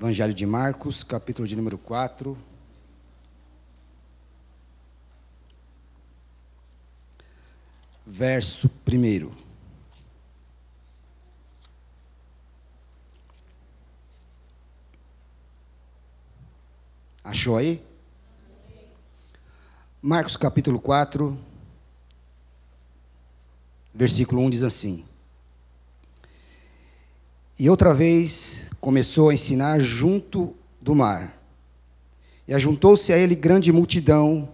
Evangelho de Marcos, capítulo de número 4. Verso 1. Achou aí? Marcos capítulo 4, versículo 1 diz assim: E outra vez começou a ensinar junto do mar. E ajuntou-se a ele grande multidão,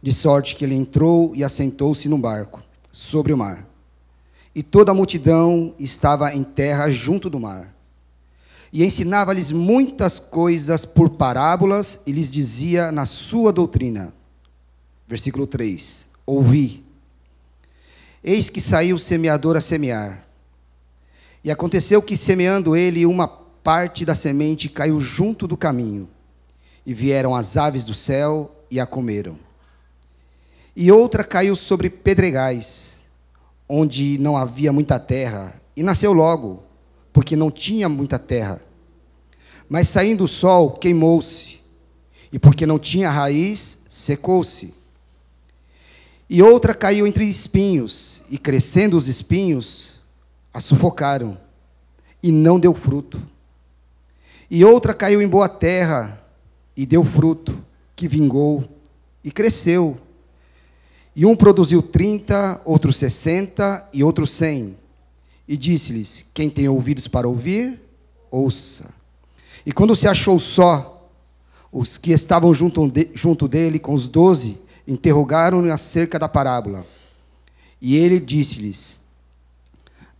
de sorte que ele entrou e assentou-se no barco, sobre o mar. E toda a multidão estava em terra junto do mar. E ensinava-lhes muitas coisas por parábolas e lhes dizia na sua doutrina. Versículo 3: Ouvi. Eis que saiu o semeador a semear. E aconteceu que, semeando ele uma parte da semente caiu junto do caminho, e vieram as aves do céu e a comeram. E outra caiu sobre pedregais, onde não havia muita terra, e nasceu logo, porque não tinha muita terra. Mas saindo o sol, queimou-se, e porque não tinha raiz, secou-se. E outra caiu entre espinhos, e crescendo os espinhos, a sufocaram, e não deu fruto. E outra caiu em boa terra e deu fruto, que vingou e cresceu. E um produziu trinta, outro sessenta e outro cem. E disse-lhes: Quem tem ouvidos para ouvir, ouça. E quando se achou só, os que estavam junto, de, junto dele, com os doze, interrogaram-no acerca da parábola. E ele disse-lhes: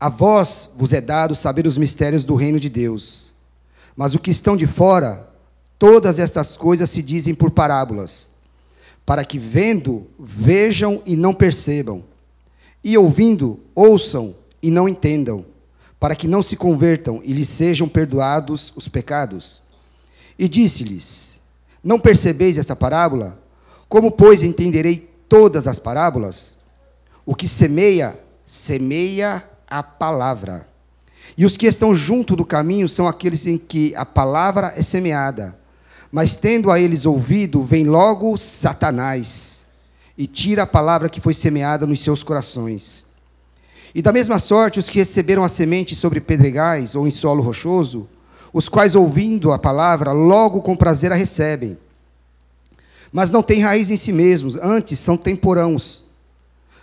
A vós vos é dado saber os mistérios do reino de Deus mas o que estão de fora, todas estas coisas se dizem por parábolas, para que vendo, vejam e não percebam, e ouvindo, ouçam e não entendam, para que não se convertam e lhes sejam perdoados os pecados. E disse-lhes: Não percebeis esta parábola? Como, pois, entenderei todas as parábolas? O que semeia, semeia a palavra. E os que estão junto do caminho são aqueles em que a palavra é semeada. Mas tendo a eles ouvido, vem logo Satanás e tira a palavra que foi semeada nos seus corações. E da mesma sorte, os que receberam a semente sobre pedregais ou em solo rochoso, os quais, ouvindo a palavra, logo com prazer a recebem. Mas não têm raiz em si mesmos, antes são temporãos.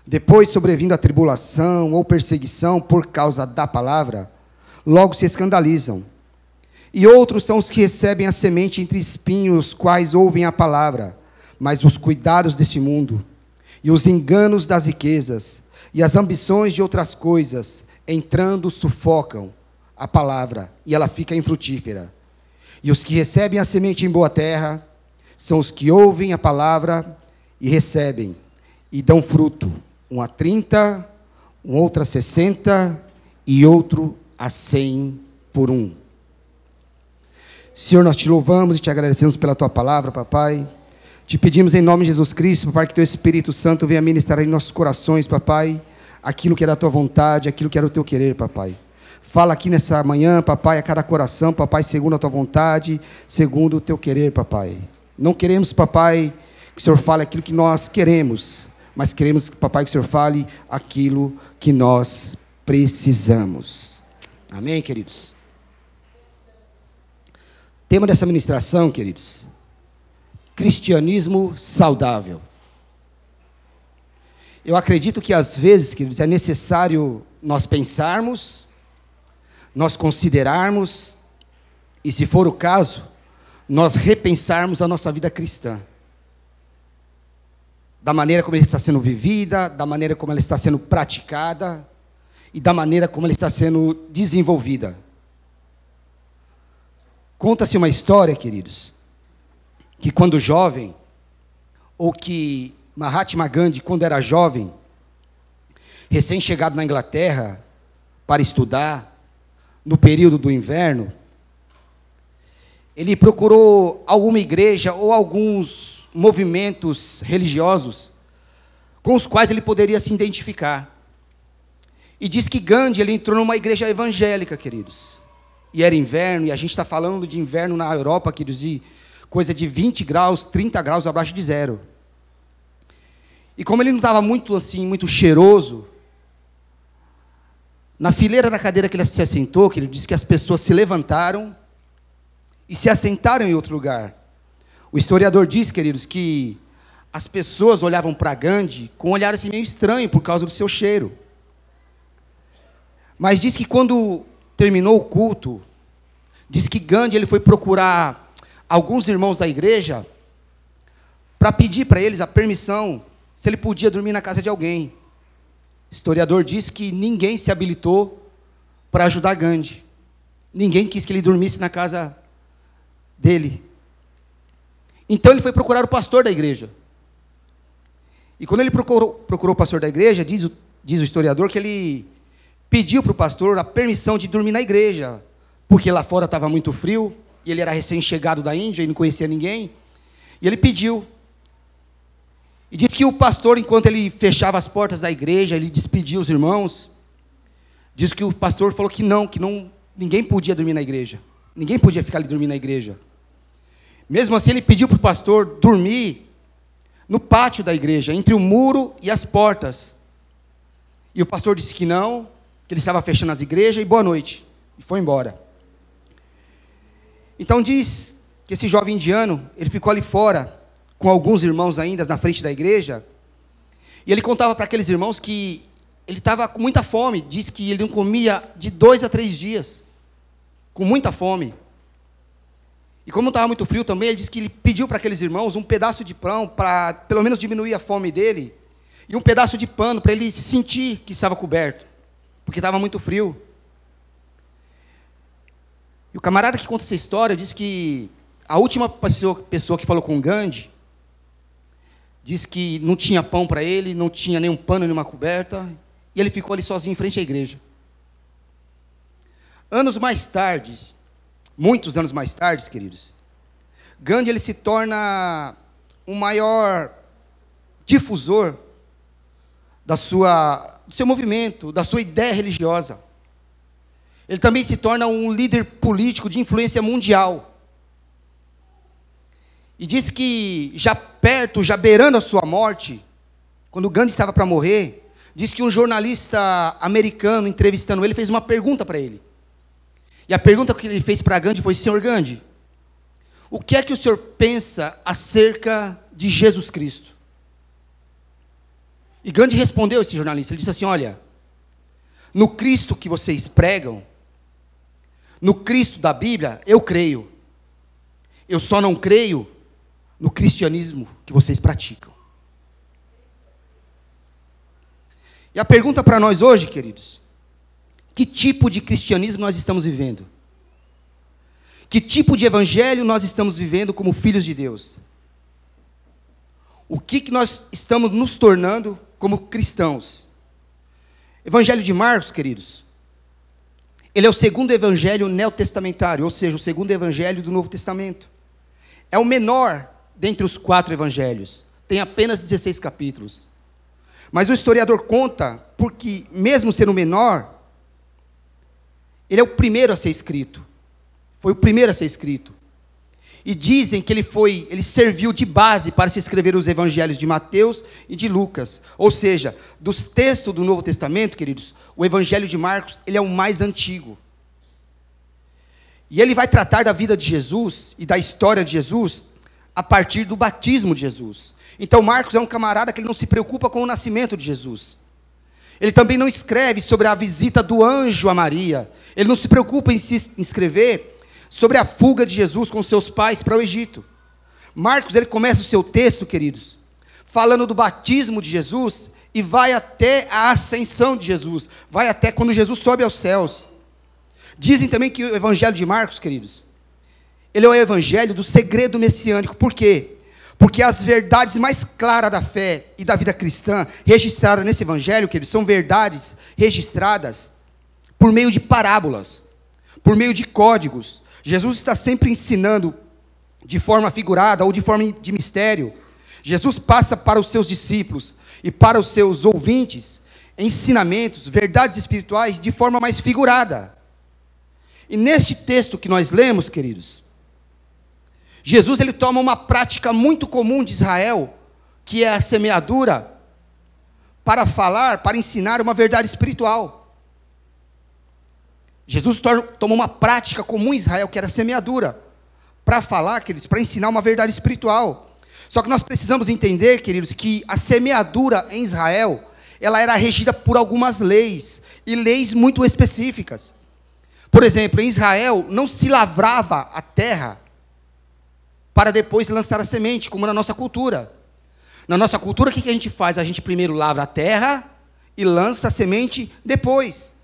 Depois, sobrevindo a tribulação ou perseguição por causa da palavra, logo se escandalizam. E outros são os que recebem a semente entre espinhos, quais ouvem a palavra, mas os cuidados deste mundo, e os enganos das riquezas, e as ambições de outras coisas, entrando, sufocam a palavra, e ela fica infrutífera. E os que recebem a semente em boa terra, são os que ouvem a palavra e recebem, e dão fruto, um a trinta, um outro a sessenta, e outro a cem por um. Senhor, nós te louvamos e te agradecemos pela tua palavra, papai. Te pedimos em nome de Jesus Cristo, papai, que teu Espírito Santo venha ministrar em nossos corações, papai, aquilo que é da tua vontade, aquilo que era o teu querer, papai. Fala aqui nessa manhã, papai, a cada coração, papai, segundo a tua vontade, segundo o teu querer, papai. Não queremos, papai, que o Senhor fale aquilo que nós queremos, mas queremos, papai, que o Senhor fale aquilo que nós precisamos. Amém, queridos? Tema dessa ministração, queridos: cristianismo saudável. Eu acredito que às vezes, queridos, é necessário nós pensarmos, nós considerarmos, e se for o caso, nós repensarmos a nossa vida cristã. Da maneira como ela está sendo vivida, da maneira como ela está sendo praticada, e da maneira como ela está sendo desenvolvida. Conta-se uma história, queridos, que quando jovem, ou que Mahatma Gandhi, quando era jovem, recém-chegado na Inglaterra para estudar, no período do inverno, ele procurou alguma igreja ou alguns movimentos religiosos com os quais ele poderia se identificar. E diz que Gandhi ele entrou numa igreja evangélica, queridos. e era inverno, e a gente está falando de inverno na Europa, que de coisa de 20 graus, 30 graus abaixo de zero. E como ele não estava muito assim, muito cheiroso, na fileira da cadeira que ele se assentou, que ele disse que as pessoas se levantaram e se assentaram em outro lugar. O historiador diz, queridos, que as pessoas olhavam para Gandhi com um olhar assim meio estranho por causa do seu cheiro. Mas diz que quando terminou o culto, diz que Gandhi ele foi procurar alguns irmãos da igreja para pedir para eles a permissão se ele podia dormir na casa de alguém. O historiador diz que ninguém se habilitou para ajudar Gandhi. Ninguém quis que ele dormisse na casa dele. Então ele foi procurar o pastor da igreja. E quando ele procurou, procurou o pastor da igreja, diz o, diz o historiador que ele pediu para o pastor a permissão de dormir na igreja, porque lá fora estava muito frio, e ele era recém-chegado da Índia e não conhecia ninguém. E ele pediu. E diz que o pastor, enquanto ele fechava as portas da igreja, ele despedia os irmãos. Diz que o pastor falou que não, que não, ninguém podia dormir na igreja. Ninguém podia ficar ali dormindo na igreja. Mesmo assim, ele pediu para o pastor dormir no pátio da igreja, entre o muro e as portas. E o pastor disse que não, que ele estava fechando as igrejas e boa noite. E foi embora. Então diz que esse jovem indiano, ele ficou ali fora, com alguns irmãos ainda na frente da igreja, e ele contava para aqueles irmãos que ele estava com muita fome, diz que ele não comia de dois a três dias, com muita fome. E como estava muito frio também, ele disse que ele pediu para aqueles irmãos um pedaço de pão para pelo menos diminuir a fome dele e um pedaço de pano para ele sentir que estava coberto, porque estava muito frio. E o camarada que conta essa história disse que a última pessoa, pessoa que falou com Gandhi disse que não tinha pão para ele, não tinha nenhum pano, nenhuma coberta, e ele ficou ali sozinho em frente à igreja. Anos mais tarde, muitos anos mais tarde, queridos, Gandhi ele se torna o maior difusor da sua, do seu movimento, da sua ideia religiosa. Ele também se torna um líder político de influência mundial. E diz que já perto, já beirando a sua morte, quando Gandhi estava para morrer, diz que um jornalista americano entrevistando ele fez uma pergunta para ele. E a pergunta que ele fez para Gandhi foi: Senhor Gandhi, o que é que o senhor pensa acerca de Jesus Cristo? E Gandhi respondeu esse jornalista: ele disse assim: Olha, no Cristo que vocês pregam, no Cristo da Bíblia, eu creio. Eu só não creio no cristianismo que vocês praticam. E a pergunta para nós hoje, queridos, que tipo de cristianismo nós estamos vivendo? Que tipo de evangelho nós estamos vivendo como filhos de Deus? O que, que nós estamos nos tornando como cristãos? Evangelho de Marcos, queridos, ele é o segundo evangelho neotestamentário, ou seja, o segundo evangelho do Novo Testamento. É o menor dentre os quatro evangelhos. Tem apenas 16 capítulos. Mas o historiador conta, porque, mesmo sendo menor, ele é o primeiro a ser escrito. Foi o primeiro a ser escrito. E dizem que ele foi, ele serviu de base para se escrever os evangelhos de Mateus e de Lucas. Ou seja, dos textos do Novo Testamento, queridos, o evangelho de Marcos, ele é o mais antigo. E ele vai tratar da vida de Jesus e da história de Jesus a partir do batismo de Jesus. Então Marcos é um camarada que ele não se preocupa com o nascimento de Jesus. Ele também não escreve sobre a visita do anjo a Maria. Ele não se preocupa em se escrever sobre a fuga de Jesus com seus pais para o Egito. Marcos, ele começa o seu texto, queridos, falando do batismo de Jesus e vai até a ascensão de Jesus, vai até quando Jesus sobe aos céus. Dizem também que o evangelho de Marcos, queridos, ele é o evangelho do segredo messiânico. Por quê? Porque as verdades mais claras da fé e da vida cristã, registradas nesse evangelho, que eles são verdades registradas por meio de parábolas, por meio de códigos. Jesus está sempre ensinando de forma figurada ou de forma de mistério. Jesus passa para os seus discípulos e para os seus ouvintes ensinamentos, verdades espirituais de forma mais figurada. E neste texto que nós lemos, queridos, Jesus ele toma uma prática muito comum de Israel, que é a semeadura, para falar, para ensinar uma verdade espiritual. Jesus toma uma prática comum em Israel, que era a semeadura, para falar, queridos, para ensinar uma verdade espiritual. Só que nós precisamos entender, queridos, que a semeadura em Israel, ela era regida por algumas leis, e leis muito específicas. Por exemplo, em Israel não se lavrava a terra para depois lançar a semente, como na nossa cultura. Na nossa cultura, o que a gente faz? A gente primeiro lavra a terra e lança a semente depois.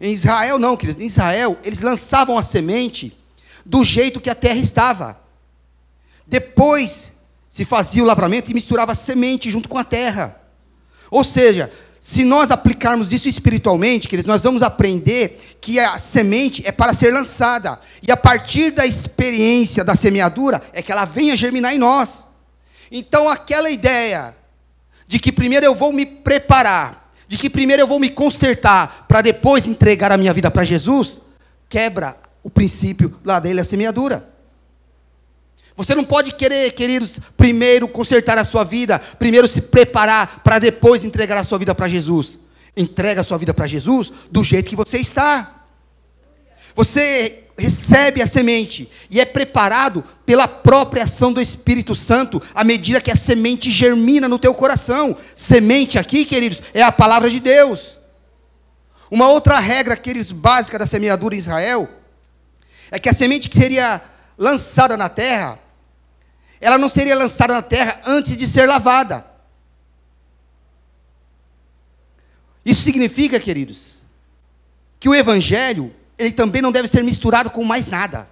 Em Israel, não, queridos. Em Israel, eles lançavam a semente do jeito que a terra estava. Depois se fazia o lavramento e misturava a semente junto com a terra. Ou seja, se nós aplicarmos isso espiritualmente, queridos, nós vamos aprender que a semente é para ser lançada. E a partir da experiência da semeadura, é que ela venha germinar em nós. Então, aquela ideia de que primeiro eu vou me preparar, de que primeiro eu vou me consertar, para depois entregar a minha vida para Jesus, quebra o princípio lá dele, a semeadura. Você não pode querer, queridos, primeiro consertar a sua vida, primeiro se preparar para depois entregar a sua vida para Jesus. Entrega a sua vida para Jesus do jeito que você está. Você recebe a semente e é preparado pela própria ação do Espírito Santo à medida que a semente germina no teu coração. Semente aqui, queridos, é a palavra de Deus. Uma outra regra, queridos, básica da semeadura em Israel é que a semente que seria lançada na terra ela não seria lançada na terra antes de ser lavada. Isso significa, queridos, que o evangelho, ele também não deve ser misturado com mais nada.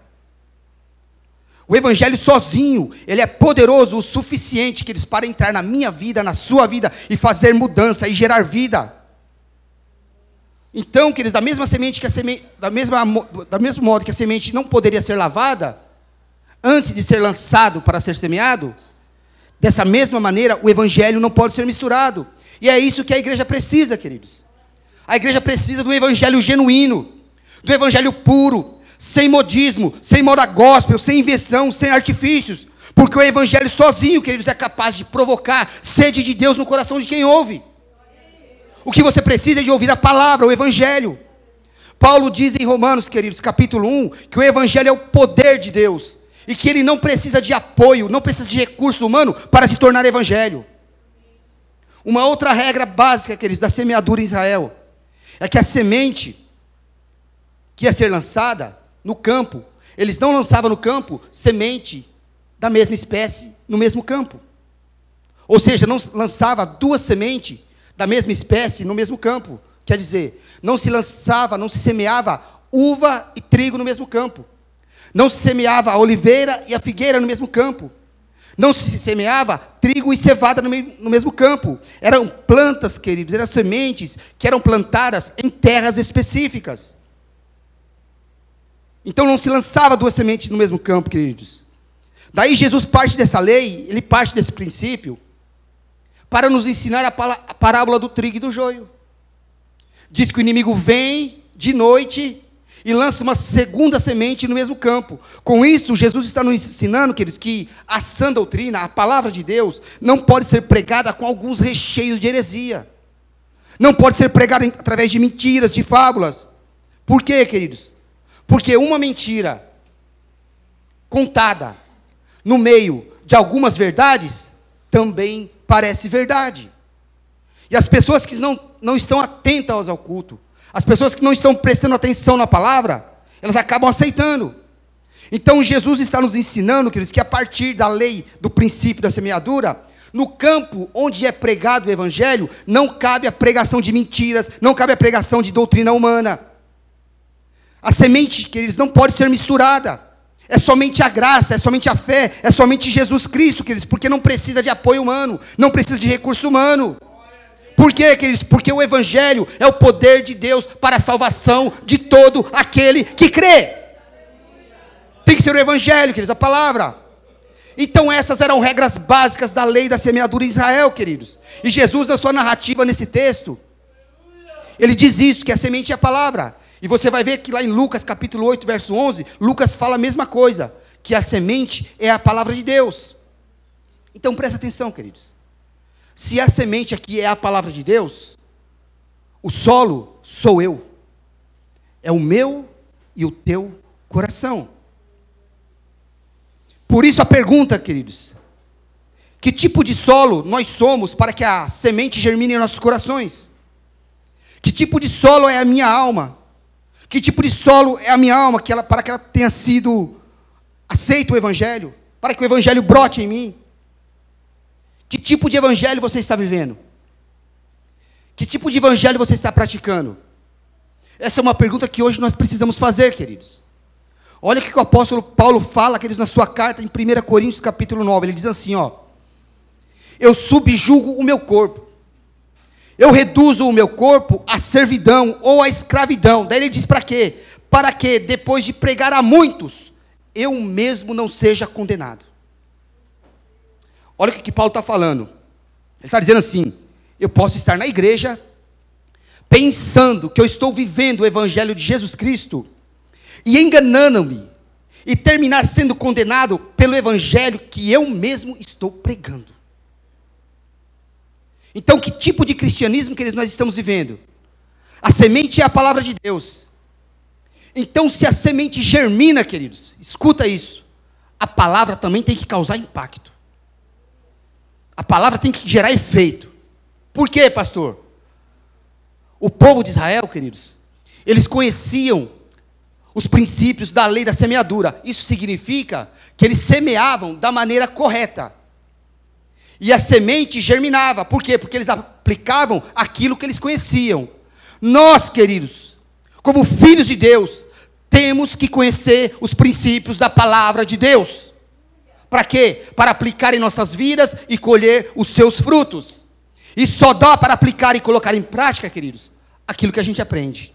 O evangelho sozinho, ele é poderoso o suficiente, queridos, para entrar na minha vida, na sua vida e fazer mudança e gerar vida. Então, queridos, da mesma semente que a semente, da mesma, da mesmo modo que a semente não poderia ser lavada, antes de ser lançado para ser semeado, dessa mesma maneira, o evangelho não pode ser misturado. E é isso que a igreja precisa, queridos. A igreja precisa do evangelho genuíno, do evangelho puro, sem modismo, sem moda gospel, sem invenção, sem artifícios. Porque o evangelho sozinho, queridos, é capaz de provocar sede de Deus no coração de quem ouve. O que você precisa é de ouvir a palavra, o evangelho. Paulo diz em Romanos, queridos, capítulo 1, que o evangelho é o poder de Deus e que ele não precisa de apoio, não precisa de recurso humano para se tornar evangelho. Uma outra regra básica, queridos, da semeadura em Israel é que a semente que ia ser lançada no campo, eles não lançavam no campo semente da mesma espécie no mesmo campo. Ou seja, não lançava duas sementes da mesma espécie no mesmo campo. Quer dizer, não se lançava, não se semeava uva e trigo no mesmo campo. Não se semeava a oliveira e a figueira no mesmo campo. Não se semeava trigo e cevada no, mesmo campo. Eram plantas, queridos, eram sementes que eram plantadas em terras específicas. Então não se lançava duas sementes no mesmo campo, queridos. Daí Jesus parte dessa lei, ele parte desse princípio, para nos ensinar a parábola do trigo e do joio. Diz que o inimigo vem de noite e lança uma segunda semente no mesmo campo. Com isso, Jesus está nos ensinando, queridos, que a sã doutrina, a palavra de Deus, não pode ser pregada com alguns recheios de heresia. Não pode ser pregada através de mentiras, de fábulas. Por quê, queridos? Porque uma mentira contada no meio de algumas verdades também parece verdade. E as pessoas que não, não estão atentas ao culto, as pessoas que não estão prestando atenção na palavra, elas acabam aceitando. Então Jesus está nos ensinando, queridos, que a partir da lei do princípio da semeadura, no campo onde é pregado o evangelho, não cabe a pregação de mentiras, não cabe a pregação de doutrina humana. A semente, queridos, não pode ser misturada. É somente a graça, é somente a fé, é somente Jesus Cristo, queridos, porque não precisa de apoio humano, não precisa de recurso humano. Por quê, queridos? Porque o Evangelho é o poder de Deus para a salvação de todo aquele que crê. Tem que ser o Evangelho, queridos, a palavra. Então, essas eram regras básicas da lei da semeadura em Israel, queridos. E Jesus, na sua narrativa nesse texto, ele diz isso: que a semente é a palavra. E você vai ver que lá em Lucas capítulo 8, verso 11, Lucas fala a mesma coisa, que a semente é a palavra de Deus. Então presta atenção, queridos. Se a semente aqui é a palavra de Deus, o solo sou eu. É o meu e o teu coração. Por isso a pergunta, queridos: que tipo de solo nós somos para que a semente germine em nossos corações? Que tipo de solo é a minha alma? Que tipo de solo é a minha alma que ela, para que ela tenha sido aceito o evangelho, para que o evangelho brote em mim? Que tipo de evangelho você está vivendo? Que tipo de evangelho você está praticando? Essa é uma pergunta que hoje nós precisamos fazer, queridos. Olha o que o apóstolo Paulo fala, queridos, na sua carta em 1 Coríntios capítulo 9. Ele diz assim, ó: Eu subjugo o meu corpo. Eu reduzo o meu corpo à servidão ou à escravidão. Daí ele diz para quê? Para que depois de pregar a muitos, eu mesmo não seja condenado. Olha o que, Paulo está falando. Ele está dizendo assim: eu posso estar na igreja, pensando que eu estou vivendo o evangelho de Jesus Cristo, e enganando-me, e terminar sendo condenado pelo evangelho que eu mesmo estou pregando. Então, que tipo de cristianismo que nós estamos vivendo? A semente é a palavra de Deus. Então, se a semente germina, queridos, escuta isso, a palavra também tem que causar impacto. A palavra tem que gerar efeito. Por quê, pastor? O povo de Israel, queridos, eles conheciam os princípios da lei da semeadura. Isso significa que eles semeavam da maneira correta. E a semente germinava. Por quê? Porque eles aplicavam aquilo que eles conheciam. Nós, queridos, como filhos de Deus, temos que conhecer os princípios da palavra de Deus. Para quê? Para aplicar em nossas vidas e colher os seus frutos. E só dá para aplicar e colocar em prática, queridos, aquilo que a gente aprende.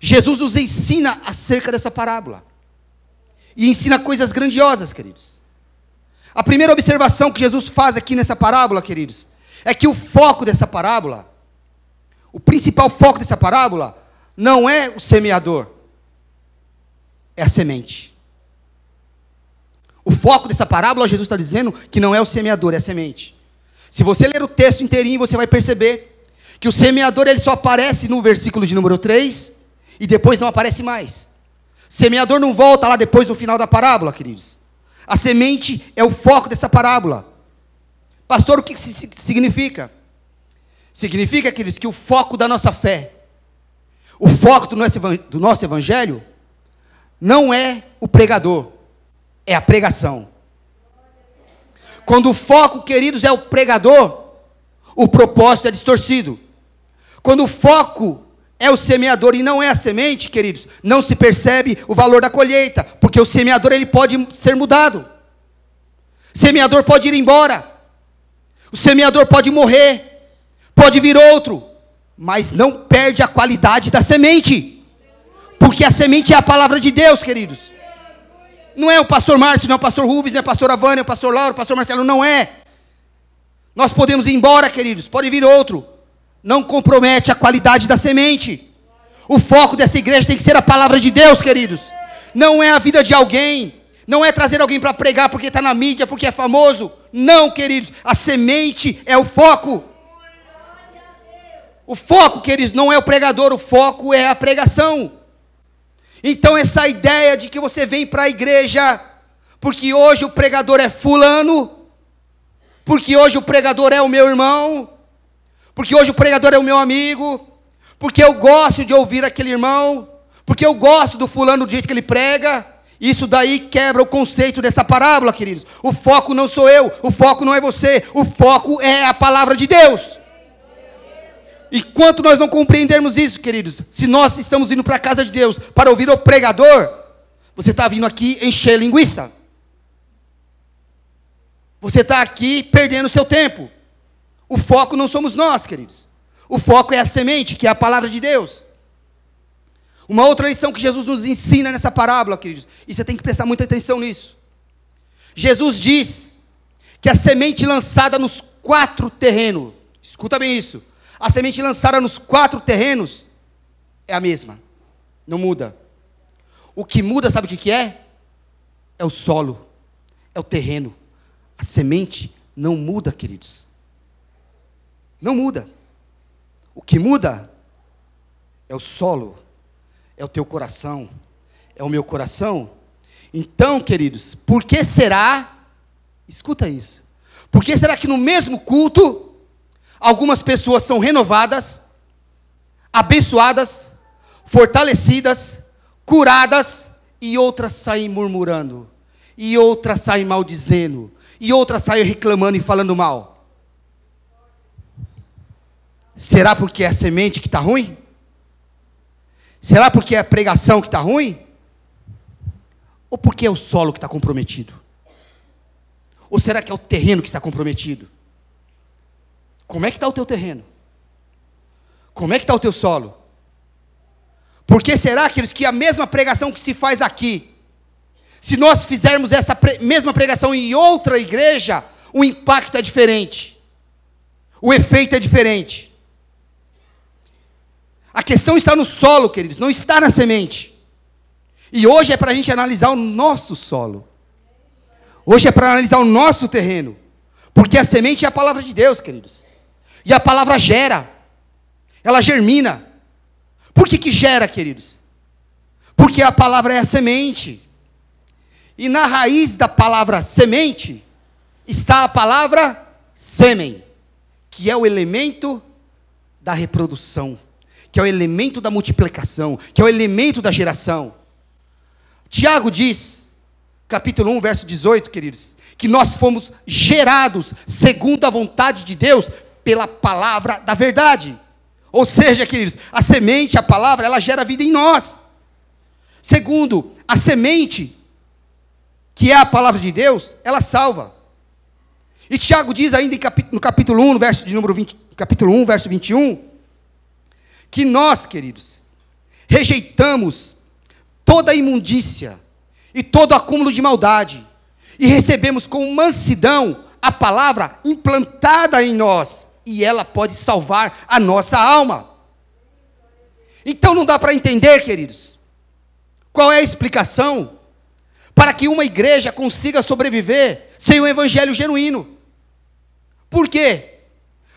Jesus nos ensina acerca dessa parábola. E ensina coisas grandiosas, queridos. A primeira observação que Jesus faz aqui nessa parábola, queridos, é que o foco dessa parábola, o principal foco dessa parábola, não é o semeador, é a semente. O foco dessa parábola, Jesus está dizendo que não é o semeador, é a semente. Se você ler o texto inteirinho, você vai perceber que o semeador ele só aparece no versículo de número 3 e depois não aparece mais. Semeador não volta lá depois no final da parábola, queridos. A semente é o foco dessa parábola. Pastor, o que significa? Significa, queridos, que o foco da nossa fé, o foco do nosso, do nosso evangelho, não é o pregador, é a pregação. Quando o foco, queridos, é o pregador, o propósito é distorcido. Quando o foco é o semeador e não é a semente, queridos, não se percebe o valor da colheita, porque o semeador ele pode ser mudado. O semeador pode ir embora. O semeador pode morrer, pode vir outro, mas não perde a qualidade da semente. Porque a semente é a palavra de Deus, queridos. Não é o pastor Márcio, não é o pastor Rubens, não é o pastor Avânia, é o pastor Lauro, o pastor Marcelo, não é. Nós podemos ir embora, queridos, pode vir outro. Não compromete a qualidade da semente. O foco dessa igreja tem que ser a palavra de Deus, queridos. Não é a vida de alguém. Não é trazer alguém para pregar porque está na mídia, porque é famoso. Não, queridos. A semente é o foco. O foco, queridos, não é o pregador, o foco é a pregação. Então, essa ideia de que você vem para a igreja porque hoje o pregador é fulano, porque hoje o pregador é o meu irmão, porque hoje o pregador é o meu amigo, porque eu gosto de ouvir aquele irmão, porque eu gosto do fulano do jeito que ele prega. Isso daí quebra o conceito dessa parábola, queridos. O foco não sou eu, o foco não é você, o foco é a palavra de Deus. E quanto nós não compreendermos isso, queridos, se nós estamos indo para a casa de Deus para ouvir o pregador, você está vindo aqui encher linguiça. Você está aqui perdendo seu tempo. O foco não somos nós, queridos. O foco é a semente, que é a palavra de Deus. Uma outra lição que Jesus nos ensina nessa parábola, queridos, e você tem que prestar muita atenção nisso. Jesus diz que a semente lançada nos quatro terrenos, escuta bem isso, a semente lançada nos quatro terrenos é a mesma, não muda. O que muda, sabe o que, que é? É o solo, é o terreno. A semente não muda, queridos. Não muda. O que muda é o solo, é o teu coração, é o meu coração. Então, queridos, por que será? Escuta isso. Por que será que no mesmo culto algumas pessoas são renovadas, abençoadas, fortalecidas, curadas e outras saem murmurando, e outras saem maldizendo, e outras saem reclamando e falando mal? Será porque é a semente que está ruim? Será porque é a pregação que está ruim? Ou porque é o solo que está comprometido? Ou será que é o terreno que está comprometido? Como é que está o teu terreno? Como é que está o teu solo? Porque será, aqueles que a mesma pregação que se faz aqui, se nós fizermos essa pre mesma pregação em outra igreja, o impacto é diferente, o efeito é diferente. A questão está no solo, queridos, não está na semente. E hoje é para a gente analisar o nosso solo. Hoje é para analisar o nosso terreno. Porque a semente é a palavra de Deus, queridos. E a palavra gera. Ela germina. Por que, que gera, queridos? Porque a palavra é a semente. E na raiz da palavra semente está a palavra sêmen, que é o elemento da reprodução que é o elemento da multiplicação, que é o elemento da geração. Tiago diz, capítulo 1, verso 18, queridos, que nós fomos gerados segundo a vontade de Deus pela palavra da verdade. Ou seja, queridos, a semente, a palavra, ela gera vida em nós. Segundo, a semente, que é a palavra de Deus, ela salva. E Tiago diz ainda no capítulo 1, verso de número 20, capítulo 1, verso 21, que nós, queridos, rejeitamos toda imundícia e todo acúmulo de maldade e recebemos com mansidão a palavra implantada em nós e ela pode salvar a nossa alma. Então não dá para entender, queridos, qual é a explicação para que uma igreja consiga sobreviver sem o evangelho genuíno. Por quê?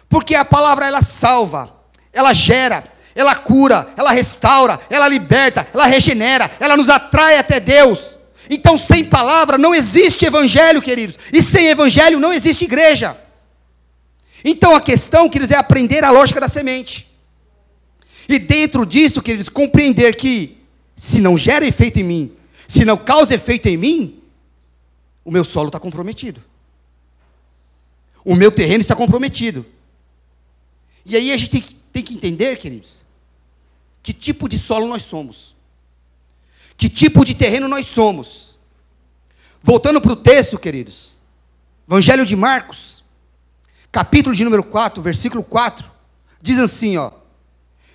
Porque a palavra ela salva, ela gera, ela cura, ela restaura, ela liberta, ela regenera, ela nos atrai até Deus. Então, sem palavra não existe evangelho, queridos, e sem evangelho não existe igreja. Então, a questão, queridos, é aprender a lógica da semente. E dentro disso, queridos, compreender que se não gera efeito em mim, se não causa efeito em mim, o meu solo está comprometido. O meu terreno está comprometido. E aí a gente tem que, tem que entender, queridos, que tipo de solo nós somos, que tipo de terreno nós somos. Voltando para o texto, queridos, Evangelho de Marcos, capítulo de número 4, versículo 4, diz assim: ó,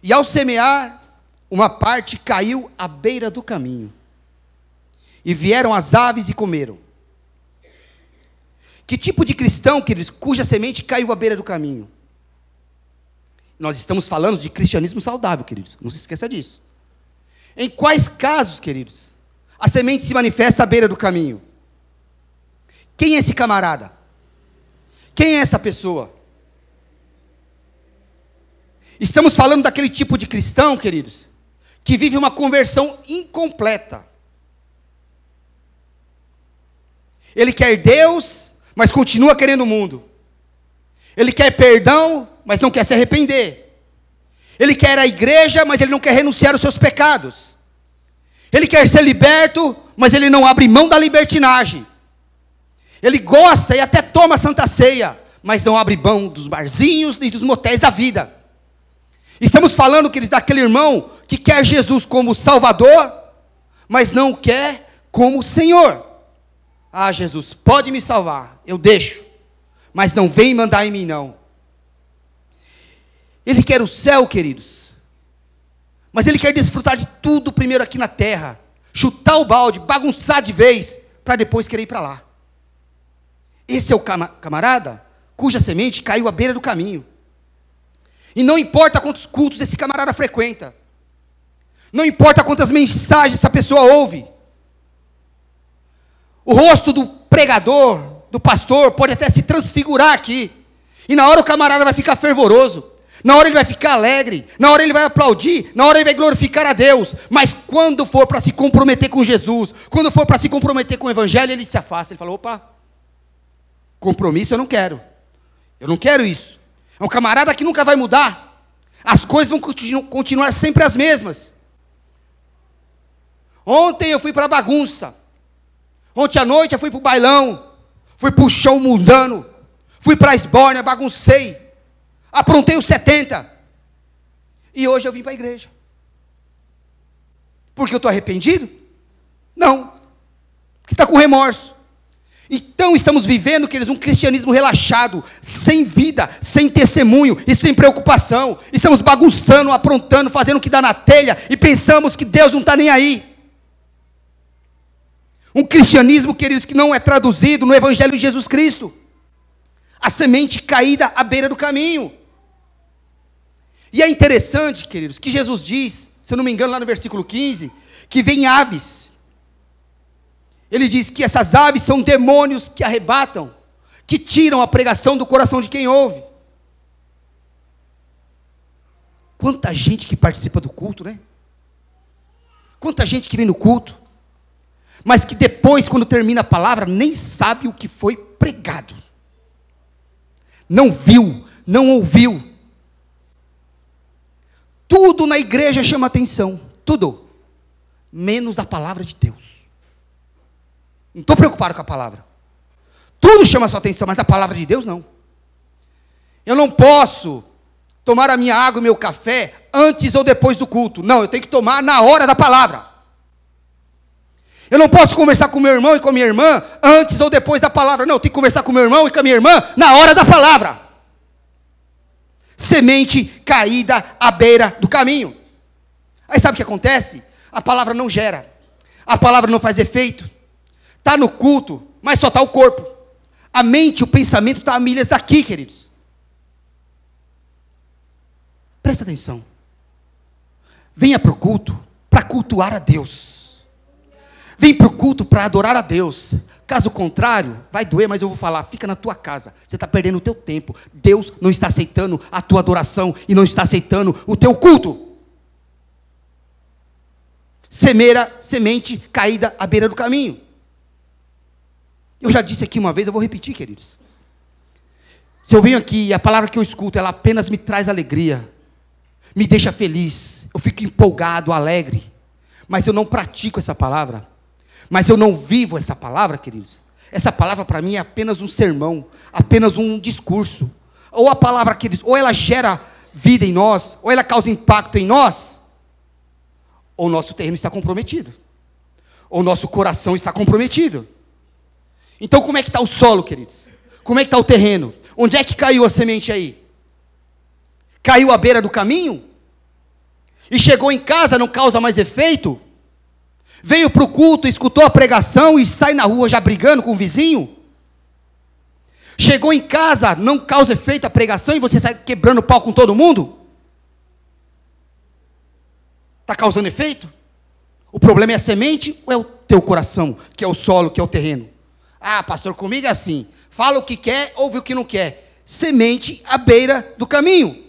e ao semear, uma parte caiu à beira do caminho, e vieram as aves e comeram. Que tipo de cristão, queridos, cuja semente caiu à beira do caminho? Nós estamos falando de cristianismo saudável, queridos. Não se esqueça disso. Em quais casos, queridos, a semente se manifesta à beira do caminho? Quem é esse camarada? Quem é essa pessoa? Estamos falando daquele tipo de cristão, queridos, que vive uma conversão incompleta. Ele quer Deus, mas continua querendo o mundo. Ele quer perdão, mas não quer se arrepender. Ele quer a igreja, mas ele não quer renunciar aos seus pecados. Ele quer ser liberto, mas ele não abre mão da libertinagem. Ele gosta e até toma santa ceia, mas não abre mão dos barzinhos e dos motéis da vida. Estamos falando, queridos, daquele irmão que quer Jesus como Salvador, mas não o quer como Senhor. Ah, Jesus, pode me salvar, eu deixo, mas não vem mandar em mim, não. Ele quer o céu, queridos. Mas ele quer desfrutar de tudo primeiro aqui na terra. Chutar o balde, bagunçar de vez, para depois querer ir para lá. Esse é o camarada cuja semente caiu à beira do caminho. E não importa quantos cultos esse camarada frequenta. Não importa quantas mensagens essa pessoa ouve. O rosto do pregador, do pastor, pode até se transfigurar aqui. E na hora o camarada vai ficar fervoroso. Na hora ele vai ficar alegre, na hora ele vai aplaudir, na hora ele vai glorificar a Deus. Mas quando for para se comprometer com Jesus, quando for para se comprometer com o Evangelho, ele se afasta. Ele fala: opa, compromisso eu não quero. Eu não quero isso. É um camarada que nunca vai mudar. As coisas vão continu continuar sempre as mesmas. Ontem eu fui para a bagunça. Ontem à noite eu fui para o bailão. Fui para o show mundano. Fui para a esbórnia, baguncei. Aprontei os 70. E hoje eu vim para a igreja. Porque eu estou arrependido? Não. Porque está com remorso. Então estamos vivendo, queridos, um cristianismo relaxado, sem vida, sem testemunho e sem preocupação. Estamos bagunçando, aprontando, fazendo o que dá na telha e pensamos que Deus não está nem aí. Um cristianismo, queridos, que não é traduzido no Evangelho de Jesus Cristo. A semente caída à beira do caminho. E é interessante, queridos, que Jesus diz, se eu não me engano, lá no versículo 15, que vem aves. Ele diz que essas aves são demônios que arrebatam, que tiram a pregação do coração de quem ouve. Quanta gente que participa do culto, né? Quanta gente que vem no culto, mas que depois, quando termina a palavra, nem sabe o que foi pregado. Não viu, não ouviu, tudo na igreja chama atenção, tudo, menos a palavra de Deus. Não estou preocupado com a palavra. Tudo chama sua atenção, mas a palavra de Deus não. Eu não posso tomar a minha água e meu café antes ou depois do culto. Não, eu tenho que tomar na hora da palavra. Eu não posso conversar com meu irmão e com minha irmã antes ou depois da palavra. Não, eu tenho que conversar com meu irmão e com a minha irmã na hora da palavra semente caída à beira do caminho. Aí sabe o que acontece? A palavra não gera, a palavra não faz efeito. Está no culto, mas só está o corpo. A mente, o pensamento está a milhas daqui, queridos. Presta atenção. Venha para o culto para cultuar a Deus. Vem para o culto para adorar a Deus. Caso contrário, vai doer, mas eu vou falar, fica na tua casa. Você está perdendo o teu tempo. Deus não está aceitando a tua adoração e não está aceitando o teu culto. Semeira, semente caída à beira do caminho. Eu já disse aqui uma vez, eu vou repetir, queridos. Se eu venho aqui e a palavra que eu escuto, ela apenas me traz alegria, me deixa feliz, eu fico empolgado, alegre, mas eu não pratico essa palavra, mas eu não vivo essa palavra, queridos. Essa palavra para mim é apenas um sermão, apenas um discurso. Ou a palavra, queridos, ou ela gera vida em nós, ou ela causa impacto em nós, ou o nosso terreno está comprometido, ou o nosso coração está comprometido. Então, como é que está o solo, queridos? Como é que está o terreno? Onde é que caiu a semente aí? Caiu à beira do caminho? E chegou em casa, não causa mais efeito? Veio para o culto, escutou a pregação e sai na rua já brigando com o vizinho? Chegou em casa, não causa efeito a pregação e você sai quebrando pau com todo mundo? Está causando efeito? O problema é a semente ou é o teu coração, que é o solo, que é o terreno? Ah, pastor, comigo é assim. Fala o que quer, ouve o que não quer. Semente à beira do caminho.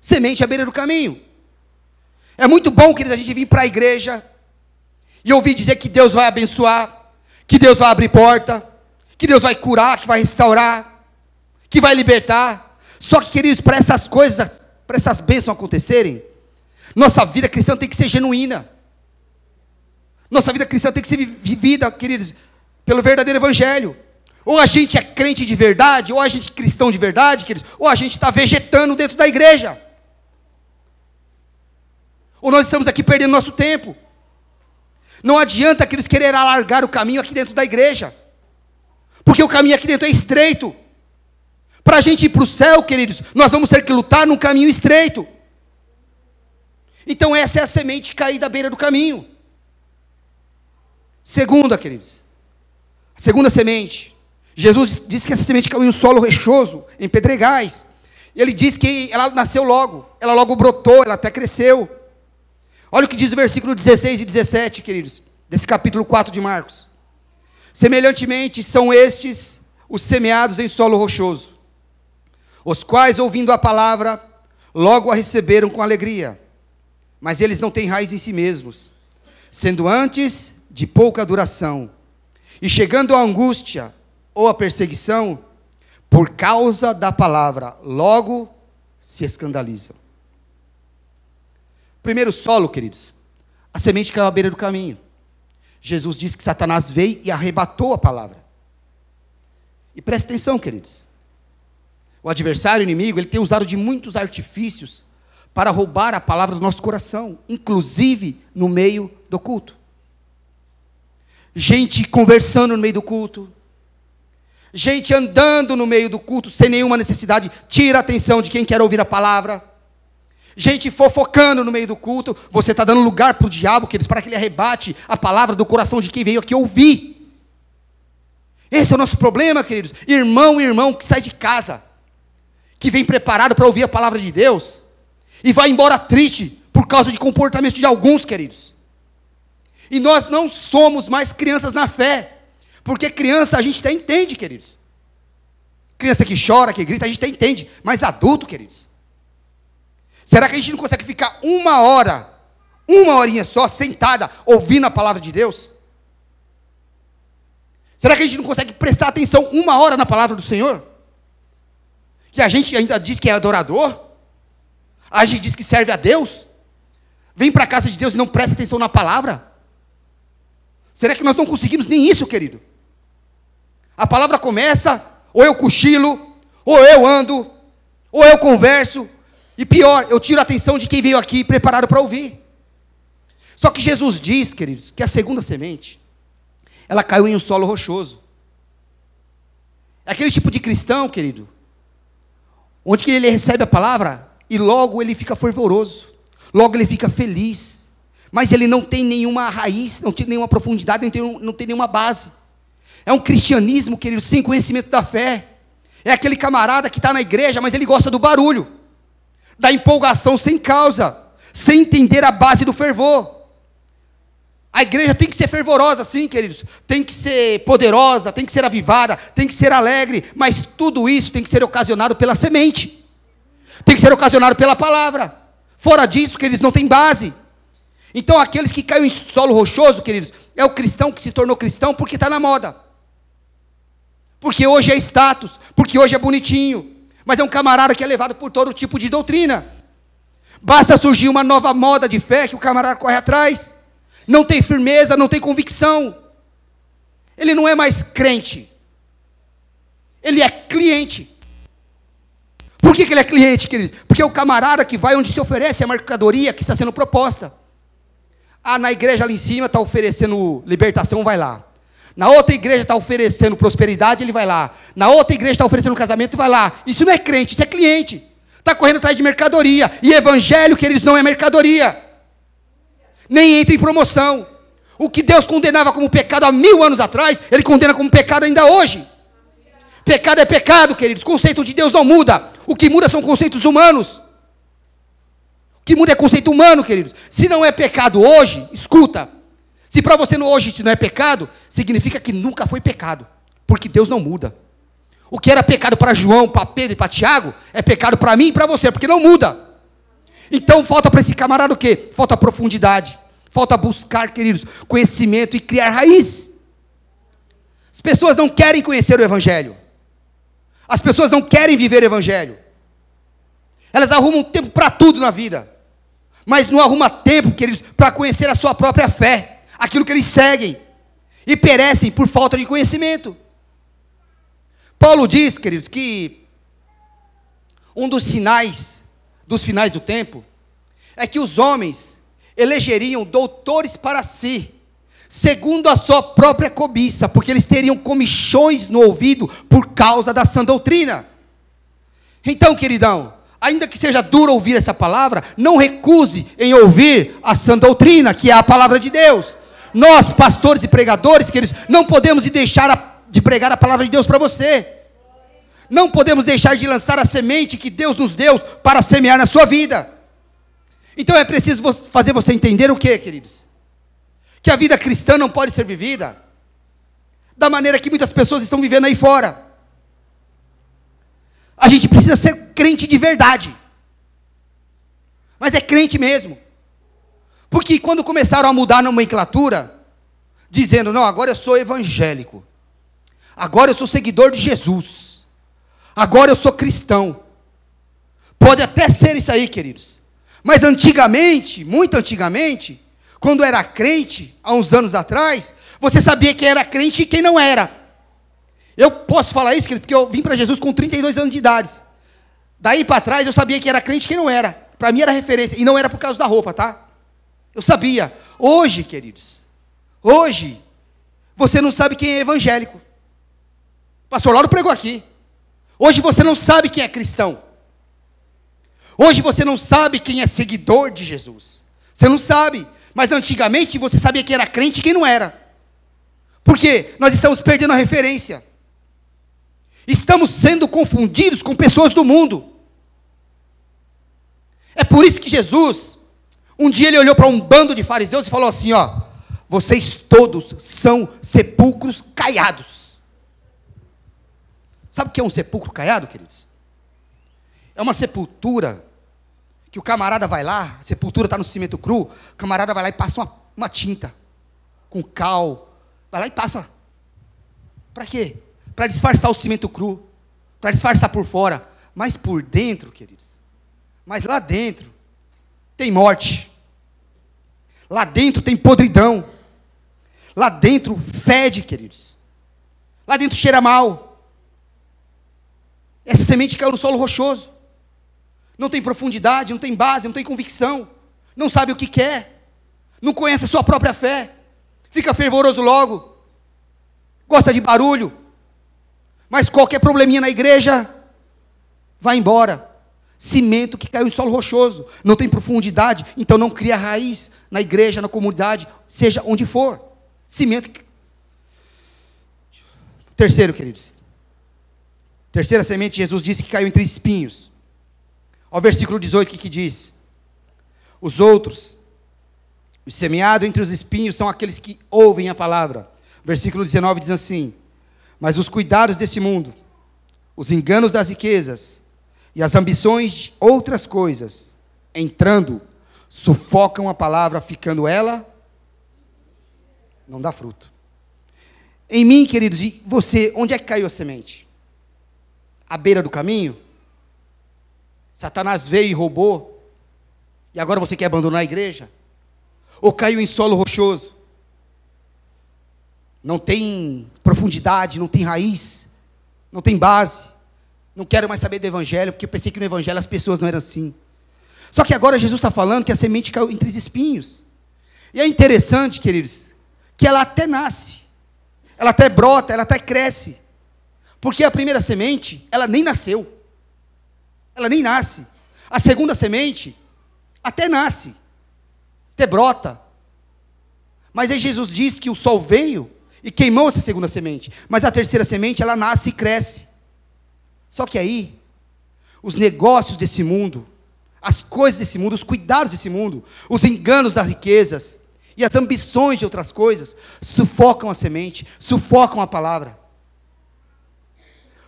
Semente à beira do caminho. É muito bom, queridos, a gente vir para a igreja, e ouvi dizer que Deus vai abençoar, que Deus vai abrir porta, que Deus vai curar, que vai restaurar, que vai libertar. Só que, queridos, para essas coisas, para essas bênçãos acontecerem, nossa vida cristã tem que ser genuína. Nossa vida cristã tem que ser vivida, queridos, pelo verdadeiro evangelho. Ou a gente é crente de verdade, ou a gente é cristão de verdade, queridos, ou a gente está vegetando dentro da igreja. Ou nós estamos aqui perdendo nosso tempo. Não adianta aqueles querer alargar o caminho aqui dentro da igreja. Porque o caminho aqui dentro é estreito. Para a gente ir para o céu, queridos, nós vamos ter que lutar num caminho estreito. Então essa é a semente caída à beira do caminho. Segunda, queridos. A segunda semente. Jesus disse que essa semente caiu em um solo rechoso, em pedregais. Ele disse que ela nasceu logo, ela logo brotou, ela até cresceu. Olha o que diz o versículo 16 e 17, queridos, desse capítulo 4 de Marcos. Semelhantemente são estes os semeados em solo rochoso, os quais, ouvindo a palavra, logo a receberam com alegria, mas eles não têm raiz em si mesmos, sendo antes de pouca duração, e chegando a angústia ou a perseguição, por causa da palavra, logo se escandalizam. Primeiro solo, queridos, a semente caiu à beira do caminho. Jesus disse que Satanás veio e arrebatou a palavra. E preste atenção, queridos. O adversário, o inimigo, ele tem usado de muitos artifícios para roubar a palavra do nosso coração, inclusive no meio do culto. Gente conversando no meio do culto, gente andando no meio do culto sem nenhuma necessidade, tira a atenção de quem quer ouvir a palavra. Gente fofocando no meio do culto, você está dando lugar para o diabo, queridos, para que ele arrebate a palavra do coração de quem veio aqui ouvir. Esse é o nosso problema, queridos. Irmão e irmão que sai de casa, que vem preparado para ouvir a palavra de Deus, e vai embora triste por causa de comportamento de alguns, queridos. E nós não somos mais crianças na fé, porque criança a gente até entende, queridos. Criança que chora, que grita, a gente até entende, mas adulto, queridos. Será que a gente não consegue ficar uma hora, uma horinha só, sentada, ouvindo a palavra de Deus? Será que a gente não consegue prestar atenção uma hora na palavra do Senhor? Que a gente ainda diz que é adorador? A gente diz que serve a Deus? Vem para a casa de Deus e não presta atenção na palavra? Será que nós não conseguimos nem isso, querido? A palavra começa, ou eu cochilo, ou eu ando, ou eu converso, e pior, eu tiro a atenção de quem veio aqui preparado para ouvir. Só que Jesus diz, queridos, que a segunda semente ela caiu em um solo rochoso. É aquele tipo de cristão, querido, onde ele recebe a palavra e logo ele fica fervoroso, logo ele fica feliz, mas ele não tem nenhuma raiz, não tem nenhuma profundidade, não tem, não tem nenhuma base. É um cristianismo, querido, sem conhecimento da fé. É aquele camarada que está na igreja, mas ele gosta do barulho, da empolgação sem causa, sem entender a base do fervor. A igreja tem que ser fervorosa, sim, queridos. Tem que ser poderosa, tem que ser avivada, tem que ser alegre, mas tudo isso tem que ser ocasionado pela semente. Tem que ser ocasionado pela palavra. Fora disso, queridos, não tem base. Então, aqueles que caem em solo rochoso, queridos, é o cristão que se tornou cristão porque está na moda. Porque hoje é status, porque hoje é bonitinho. Mas é um camarada que é levado por todo tipo de doutrina. Basta surgir uma nova moda de fé que o camarada corre atrás não tem firmeza, não tem convicção. Ele não é mais crente. Ele é cliente. Por que, que ele é cliente, queridos? Porque é o camarada que vai onde se oferece a mercadoria que está sendo proposta. Ah, na igreja ali em cima está oferecendo libertação, vai lá. Na outra igreja está oferecendo prosperidade, ele vai lá. Na outra igreja está oferecendo casamento, vai lá. Isso não é crente, isso é cliente. Está correndo atrás de mercadoria. E evangelho, queridos, não é mercadoria nem entra em promoção. O que Deus condenava como pecado há mil anos atrás, Ele condena como pecado ainda hoje. Pecado é pecado, queridos. Conceito de Deus não muda. O que muda são conceitos humanos. Que muda é conceito humano, queridos. Se não é pecado hoje, escuta. Se para você hoje isso não é pecado, significa que nunca foi pecado. Porque Deus não muda. O que era pecado para João, para Pedro e para Tiago, é pecado para mim e para você, porque não muda. Então falta para esse camarada o quê? Falta profundidade. Falta buscar, queridos, conhecimento e criar raiz. As pessoas não querem conhecer o Evangelho. As pessoas não querem viver o Evangelho. Elas arrumam tempo para tudo na vida. Mas não arrumam tempo, queridos, para conhecer a sua própria fé. Aquilo que eles seguem. E perecem por falta de conhecimento. Paulo diz, queridos, que um dos sinais dos finais do tempo é que os homens elegeriam doutores para si, segundo a sua própria cobiça, porque eles teriam comichões no ouvido por causa da sã doutrina. Então, queridão, ainda que seja duro ouvir essa palavra, não recuse em ouvir a sã doutrina, que é a palavra de Deus. Nós, pastores e pregadores, queridos, não podemos deixar de pregar a palavra de Deus para você. Não podemos deixar de lançar a semente que Deus nos deu para semear na sua vida. Então é preciso fazer você entender o que, queridos? Que a vida cristã não pode ser vivida da maneira que muitas pessoas estão vivendo aí fora. A gente precisa ser crente de verdade. Mas é crente mesmo. Porque quando começaram a mudar a nomenclatura, dizendo, não, agora eu sou evangélico. Agora eu sou seguidor de Jesus. Agora eu sou cristão. Pode até ser isso aí, queridos. Mas antigamente, muito antigamente, quando era crente, há uns anos atrás, você sabia quem era crente e quem não era. Eu posso falar isso, querido, porque eu vim para Jesus com 32 anos de idade. Daí para trás eu sabia quem era crente e quem não era. Para mim era referência. E não era por causa da roupa, tá? Eu sabia. Hoje, queridos, hoje, você não sabe quem é evangélico. O pastor Lauro pregou aqui. Hoje você não sabe quem é cristão. Hoje você não sabe quem é seguidor de Jesus. Você não sabe. Mas antigamente você sabia quem era crente e quem não era. Por quê? Nós estamos perdendo a referência. Estamos sendo confundidos com pessoas do mundo. É por isso que Jesus, um dia ele olhou para um bando de fariseus e falou assim: ó, vocês todos são sepulcros caiados. Sabe o que é um sepulcro caiado, queridos? É uma sepultura que o camarada vai lá, a sepultura está no cimento cru, o camarada vai lá e passa uma, uma tinta com cal, vai lá e passa. Para quê? Para disfarçar o cimento cru, para disfarçar por fora, mas por dentro, queridos, mas lá dentro tem morte, lá dentro tem podridão, lá dentro fede, queridos, lá dentro cheira mal. Essa semente caiu no solo rochoso. Não tem profundidade, não tem base, não tem convicção, não sabe o que quer, não conhece a sua própria fé, fica fervoroso logo, gosta de barulho, mas qualquer probleminha na igreja, vai embora. Cimento que caiu em solo rochoso, não tem profundidade, então não cria raiz na igreja, na comunidade, seja onde for. Cimento. Que... Terceiro, queridos. Terceira semente, Jesus disse que caiu entre espinhos. Ao versículo 18, o que, que diz? Os outros, os semeados entre os espinhos, são aqueles que ouvem a palavra. Versículo 19 diz assim: Mas os cuidados deste mundo, os enganos das riquezas e as ambições de outras coisas, entrando, sufocam a palavra, ficando ela, não dá fruto. Em mim, queridos, e você, onde é que caiu a semente? À beira do caminho? Satanás veio e roubou, e agora você quer abandonar a igreja? Ou caiu em solo rochoso? Não tem profundidade, não tem raiz, não tem base. Não quero mais saber do evangelho, porque eu pensei que no evangelho as pessoas não eram assim. Só que agora Jesus está falando que a semente caiu entre os espinhos. E é interessante, queridos, que ela até nasce, ela até brota, ela até cresce. Porque a primeira semente, ela nem nasceu. Ela nem nasce. A segunda semente até nasce, até brota. Mas aí Jesus diz que o sol veio e queimou essa segunda semente. Mas a terceira semente, ela nasce e cresce. Só que aí, os negócios desse mundo, as coisas desse mundo, os cuidados desse mundo, os enganos das riquezas e as ambições de outras coisas, sufocam a semente, sufocam a palavra.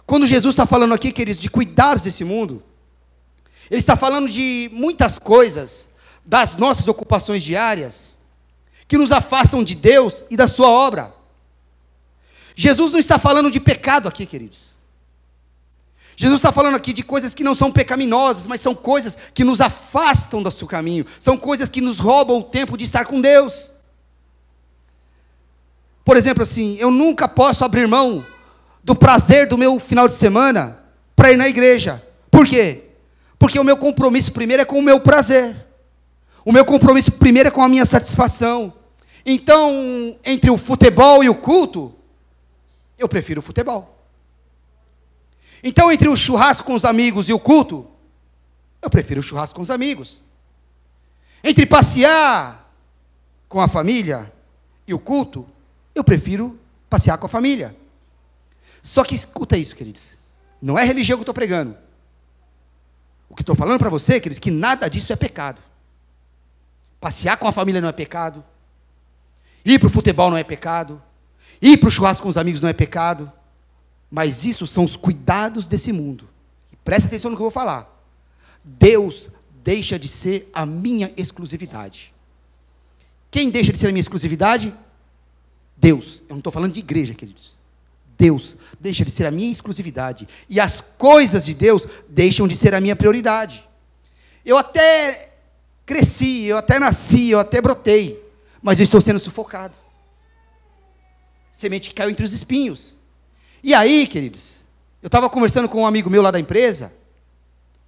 Quando Jesus está falando aqui, queridos, de cuidados desse mundo, ele está falando de muitas coisas, das nossas ocupações diárias, que nos afastam de Deus e da Sua obra. Jesus não está falando de pecado aqui, queridos. Jesus está falando aqui de coisas que não são pecaminosas, mas são coisas que nos afastam do seu caminho, são coisas que nos roubam o tempo de estar com Deus. Por exemplo, assim, eu nunca posso abrir mão do prazer do meu final de semana para ir na igreja. Por quê? Porque o meu compromisso primeiro é com o meu prazer. O meu compromisso primeiro é com a minha satisfação. Então, entre o futebol e o culto, eu prefiro o futebol. Então, entre o churrasco com os amigos e o culto, eu prefiro o churrasco com os amigos. Entre passear com a família e o culto, eu prefiro passear com a família. Só que escuta isso, queridos. Não é religião que eu estou pregando. O que estou falando para você, queridos, que nada disso é pecado. Passear com a família não é pecado. Ir para o futebol não é pecado. Ir para o churrasco com os amigos não é pecado. Mas isso são os cuidados desse mundo. Presta atenção no que eu vou falar. Deus deixa de ser a minha exclusividade. Quem deixa de ser a minha exclusividade? Deus. Eu não estou falando de igreja, queridos. Deus deixa de ser a minha exclusividade. E as coisas de Deus deixam de ser a minha prioridade. Eu até cresci, eu até nasci, eu até brotei, mas eu estou sendo sufocado. Semente que caiu entre os espinhos. E aí, queridos, eu estava conversando com um amigo meu lá da empresa,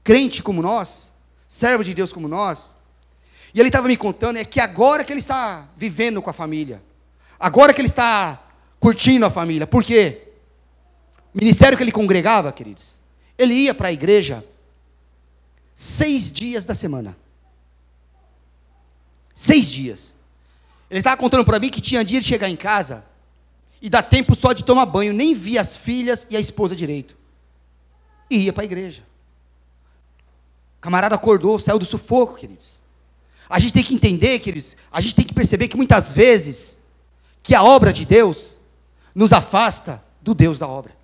crente como nós, servo de Deus como nós, e ele estava me contando é que agora que ele está vivendo com a família, agora que ele está curtindo a família, por quê? O ministério que ele congregava, queridos, ele ia para a igreja seis dias da semana. Seis dias. Ele estava contando para mim que tinha dia de chegar em casa e dar tempo só de tomar banho, nem via as filhas e a esposa direito. E ia para a igreja. O camarada acordou, saiu do sufoco, queridos. A gente tem que entender, queridos, a gente tem que perceber que muitas vezes que a obra de Deus nos afasta do Deus da obra.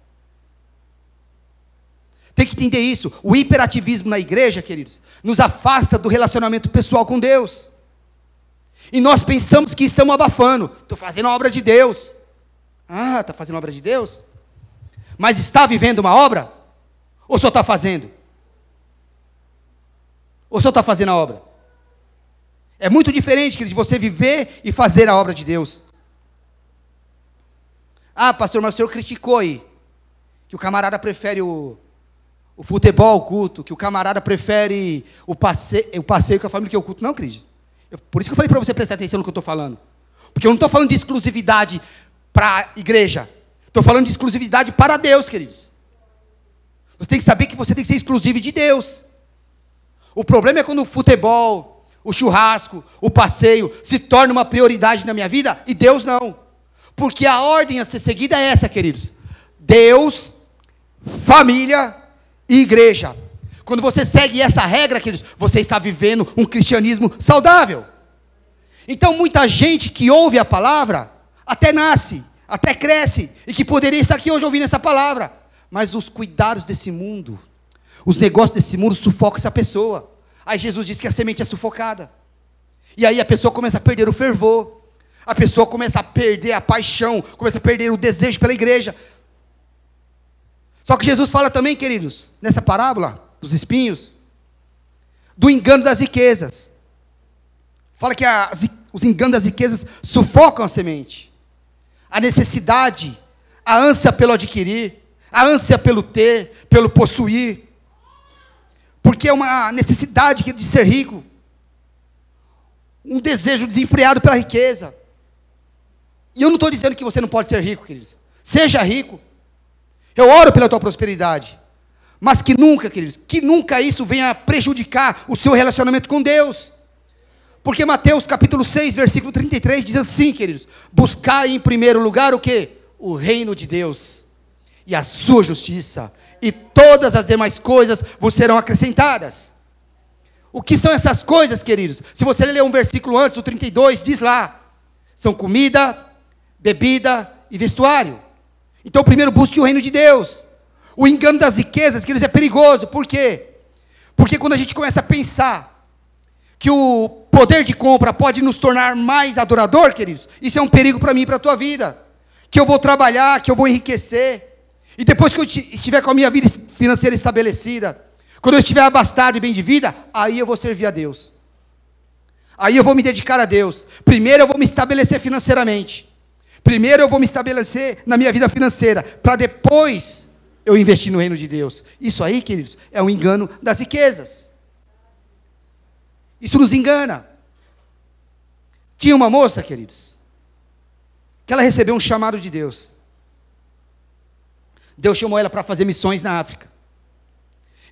Tem que entender isso. O hiperativismo na igreja, queridos, nos afasta do relacionamento pessoal com Deus. E nós pensamos que estamos abafando. Estou fazendo a obra de Deus. Ah, está fazendo obra de Deus? Mas está vivendo uma obra? Ou só está fazendo? Ou só está fazendo a obra? É muito diferente de você viver e fazer a obra de Deus. Ah, pastor, mas o senhor criticou aí que o camarada prefere o, o futebol ao culto, que o camarada prefere o passeio, o passeio com a família que o culto. Não, Cris. Por isso que eu falei para você prestar atenção no que eu estou falando. Porque eu não estou falando de exclusividade para a igreja. Estou falando de exclusividade para Deus, queridos. Você tem que saber que você tem que ser exclusivo de Deus. O problema é quando o futebol, o churrasco, o passeio se torna uma prioridade na minha vida e Deus não. Porque a ordem a ser seguida é essa, queridos: Deus, família e igreja. Quando você segue essa regra, queridos, você está vivendo um cristianismo saudável. Então, muita gente que ouve a palavra até nasce, até cresce, e que poderia estar aqui hoje ouvindo essa palavra, mas os cuidados desse mundo, os negócios desse mundo sufocam essa pessoa. Aí Jesus diz que a semente é sufocada. E aí a pessoa começa a perder o fervor, a pessoa começa a perder a paixão, começa a perder o desejo pela igreja. Só que Jesus fala também, queridos, nessa parábola dos espinhos, do engano das riquezas. Fala que as, os enganos das riquezas sufocam a semente. A necessidade, a ânsia pelo adquirir, a ânsia pelo ter, pelo possuir. Porque é uma necessidade de ser rico. Um desejo desenfreado pela riqueza. E eu não estou dizendo que você não pode ser rico, queridos. Seja rico. Eu oro pela tua prosperidade. Mas que nunca, queridos, que nunca isso venha prejudicar o seu relacionamento com Deus. Porque Mateus capítulo 6, versículo 33 diz assim, queridos: Buscai em primeiro lugar o que? O reino de Deus e a sua justiça, e todas as demais coisas vos serão acrescentadas. O que são essas coisas, queridos? Se você ler um versículo antes, o 32, diz lá: são comida, bebida e vestuário. Então, primeiro busque o reino de Deus. O engano das riquezas, queridos, é perigoso. Por quê? Porque quando a gente começa a pensar que o poder de compra pode nos tornar mais adorador, queridos, isso é um perigo para mim e para a tua vida. Que eu vou trabalhar, que eu vou enriquecer. E depois que eu estiver com a minha vida financeira estabelecida, quando eu estiver abastado e bem de vida, aí eu vou servir a Deus. Aí eu vou me dedicar a Deus. Primeiro eu vou me estabelecer financeiramente. Primeiro eu vou me estabelecer na minha vida financeira, para depois eu investir no reino de Deus. Isso aí, queridos, é um engano das riquezas. Isso nos engana. Tinha uma moça, queridos, que ela recebeu um chamado de Deus. Deus chamou ela para fazer missões na África.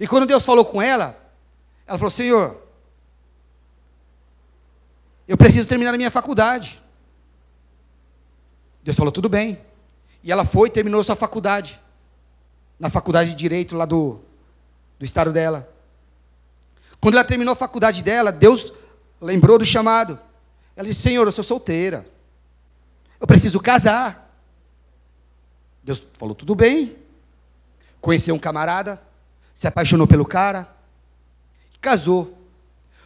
E quando Deus falou com ela, ela falou: Senhor, eu preciso terminar a minha faculdade. Deus falou: tudo bem. E ela foi e terminou sua faculdade. Na faculdade de Direito lá do, do estado dela. Quando ela terminou a faculdade dela, Deus lembrou do chamado. Ela disse: Senhor, eu sou solteira. Eu preciso casar. Deus falou: tudo bem. Conheceu um camarada, se apaixonou pelo cara, casou.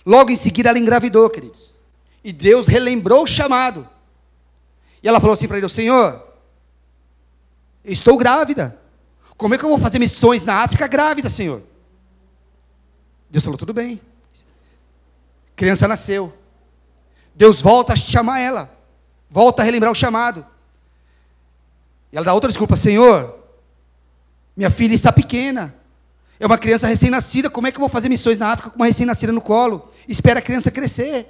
Logo em seguida ela engravidou, queridos. E Deus relembrou o chamado. E ela falou assim para ele: Senhor, estou grávida. Como é que eu vou fazer missões na África grávida, Senhor? Deus falou: tudo bem. Criança nasceu. Deus volta a chamar ela. Volta a relembrar o chamado. E ela dá outra desculpa: Senhor, minha filha está pequena. É uma criança recém-nascida. Como é que eu vou fazer missões na África com uma recém-nascida no colo? Espera a criança crescer.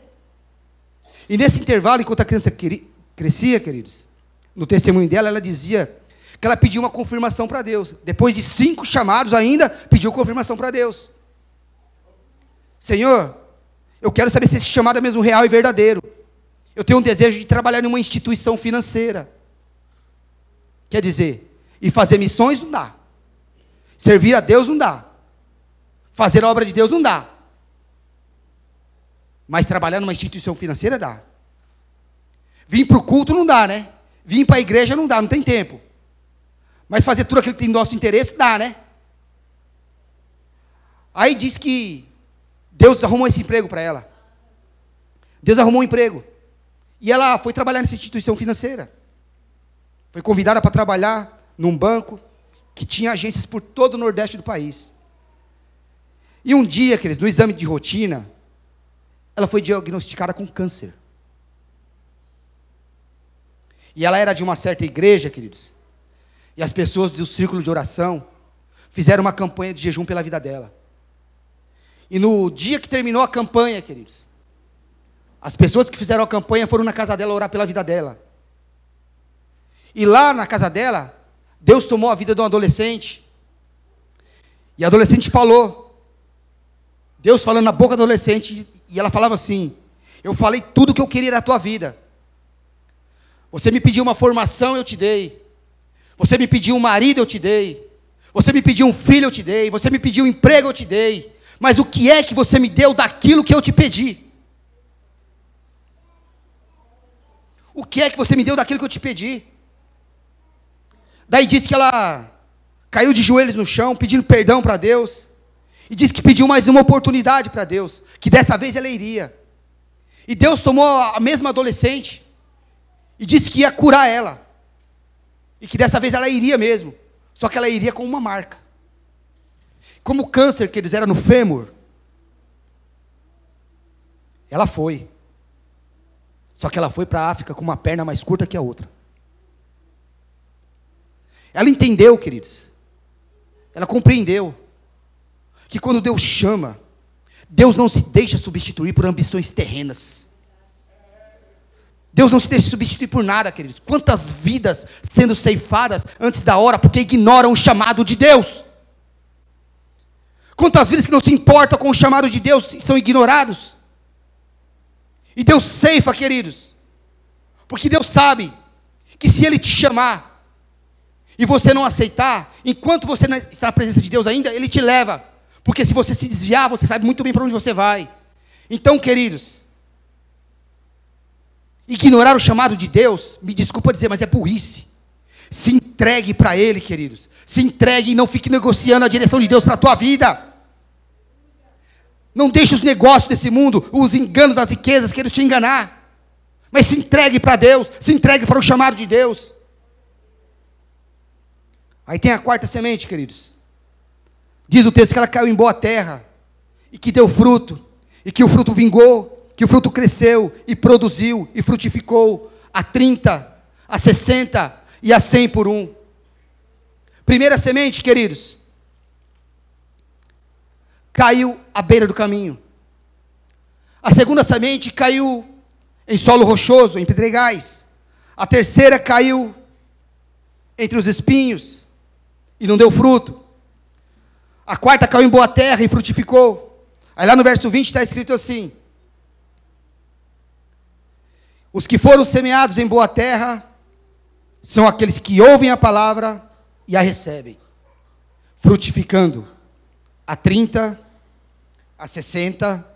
E nesse intervalo, enquanto a criança crescia, queridos, no testemunho dela, ela dizia que ela pediu uma confirmação para Deus. Depois de cinco chamados ainda, pediu confirmação para Deus. Senhor, eu quero saber se esse chamado é mesmo real e verdadeiro. Eu tenho um desejo de trabalhar em uma instituição financeira. Quer dizer, e fazer missões não dá. Servir a Deus não dá. Fazer a obra de Deus não dá. Mas trabalhar numa instituição financeira dá. Vir para o culto não dá, né? Vir para a igreja não dá, não tem tempo. Mas fazer tudo aquilo que tem nosso interesse dá, né? Aí diz que Deus arrumou esse emprego para ela. Deus arrumou um emprego. E ela foi trabalhar nessa instituição financeira. Foi convidada para trabalhar num banco que tinha agências por todo o nordeste do país. E um dia, queridos, no exame de rotina, ela foi diagnosticada com câncer. E ela era de uma certa igreja, queridos. E as pessoas do círculo de oração fizeram uma campanha de jejum pela vida dela. E no dia que terminou a campanha, queridos, as pessoas que fizeram a campanha foram na casa dela orar pela vida dela. E lá na casa dela, Deus tomou a vida de um adolescente. E a adolescente falou. Deus falando na boca do adolescente, e ela falava assim: Eu falei tudo o que eu queria da tua vida. Você me pediu uma formação, eu te dei. Você me pediu um marido, eu te dei. Você me pediu um filho, eu te dei. Você me pediu um emprego, eu te dei. Mas o que é que você me deu daquilo que eu te pedi? O que é que você me deu daquilo que eu te pedi? Daí disse que ela caiu de joelhos no chão, pedindo perdão para Deus. E disse que pediu mais uma oportunidade para Deus, que dessa vez ela iria. E Deus tomou a mesma adolescente e disse que ia curar ela. E que dessa vez ela iria mesmo. Só que ela iria com uma marca. Como o câncer que eles eram no fêmur. Ela foi. Só que ela foi para a África com uma perna mais curta que a outra. Ela entendeu, queridos. Ela compreendeu que quando Deus chama, Deus não se deixa substituir por ambições terrenas. Deus não se deixa substituir por nada, queridos. Quantas vidas sendo ceifadas antes da hora porque ignoram o chamado de Deus? Quantas vidas que não se importam com o chamado de Deus são ignorados? E Deus ceifa, queridos. Porque Deus sabe que se Ele te chamar, e você não aceitar, enquanto você está na presença de Deus ainda, Ele te leva. Porque se você se desviar, você sabe muito bem para onde você vai. Então, queridos, ignorar o chamado de Deus, me desculpa dizer, mas é burrice. Se entregue para Ele, queridos. Se entregue e não fique negociando a direção de Deus para a tua vida. Não deixe os negócios desse mundo, os enganos, as riquezas, queiram te enganar. Mas se entregue para Deus, se entregue para o chamado de Deus. Aí tem a quarta semente, queridos. Diz o texto que ela caiu em boa terra e que deu fruto, e que o fruto vingou, que o fruto cresceu e produziu e frutificou a 30, a 60 e a 100 por um. Primeira semente, queridos, caiu à beira do caminho. A segunda semente caiu em solo rochoso, em pedregais. A terceira caiu entre os espinhos e não deu fruto. A quarta caiu em boa terra e frutificou. Aí lá no verso 20 está escrito assim: Os que foram semeados em boa terra são aqueles que ouvem a palavra e a recebem, frutificando a 30, a 60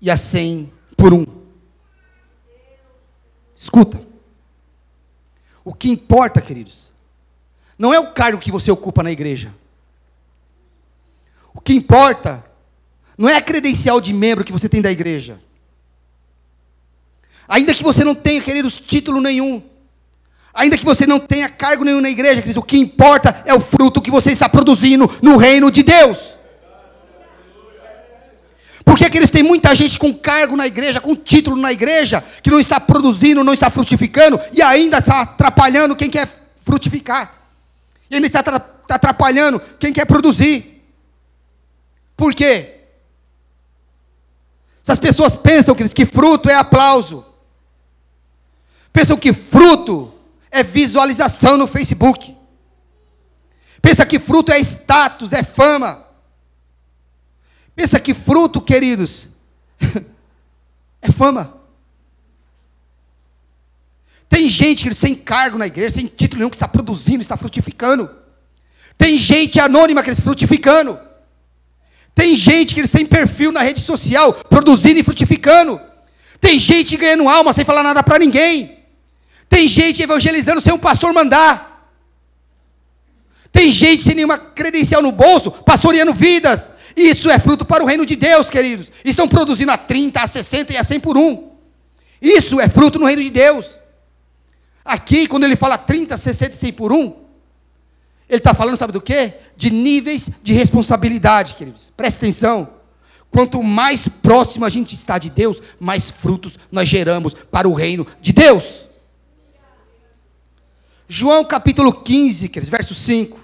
e a cem por um. Escuta. O que importa, queridos, não é o cargo que você ocupa na igreja. O que importa não é a credencial de membro que você tem da igreja. Ainda que você não tenha, queridos, título nenhum. Ainda que você não tenha cargo nenhum na igreja, queridos, o que importa é o fruto que você está produzindo no reino de Deus. Porque que eles têm muita gente com cargo na igreja, com título na igreja, que não está produzindo, não está frutificando, e ainda está atrapalhando quem quer frutificar. E ainda está atrapalhando quem quer produzir. Por quê? Essas pessoas pensam que fruto é aplauso. Pensam que fruto é visualização no Facebook. Pensa que fruto é status, é fama. Pensa que fruto, queridos, é fama. Tem gente que sem cargo na igreja, sem título nenhum, que está produzindo, está frutificando. Tem gente anônima que está frutificando. Tem gente que sem perfil na rede social, produzindo e frutificando. Tem gente ganhando alma sem falar nada para ninguém. Tem gente evangelizando sem um pastor mandar. Tem gente sem nenhuma credencial no bolso, pastoreando vidas. Isso é fruto para o reino de Deus, queridos. Estão produzindo a 30, a 60 e a 100 por um. Isso é fruto no reino de Deus. Aqui, quando ele fala 30, 60 e 100 por um, ele está falando, sabe do quê? De níveis de responsabilidade, queridos. Presta atenção. Quanto mais próximo a gente está de Deus, mais frutos nós geramos para o reino de Deus. João capítulo 15, queridos, verso 5.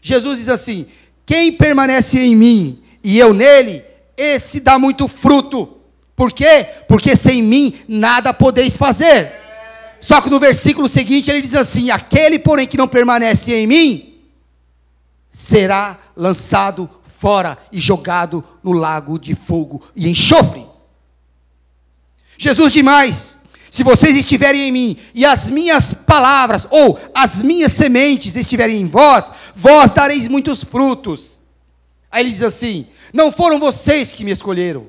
Jesus diz assim: quem permanece em mim e eu nele, esse dá muito fruto. Por quê? Porque sem mim nada podeis fazer. Só que no versículo seguinte ele diz assim: Aquele, porém, que não permanece em mim, será lançado fora e jogado no lago de fogo e enxofre. Jesus demais. Se vocês estiverem em mim e as minhas palavras ou as minhas sementes estiverem em vós, vós dareis muitos frutos. Aí ele diz assim: Não foram vocês que me escolheram,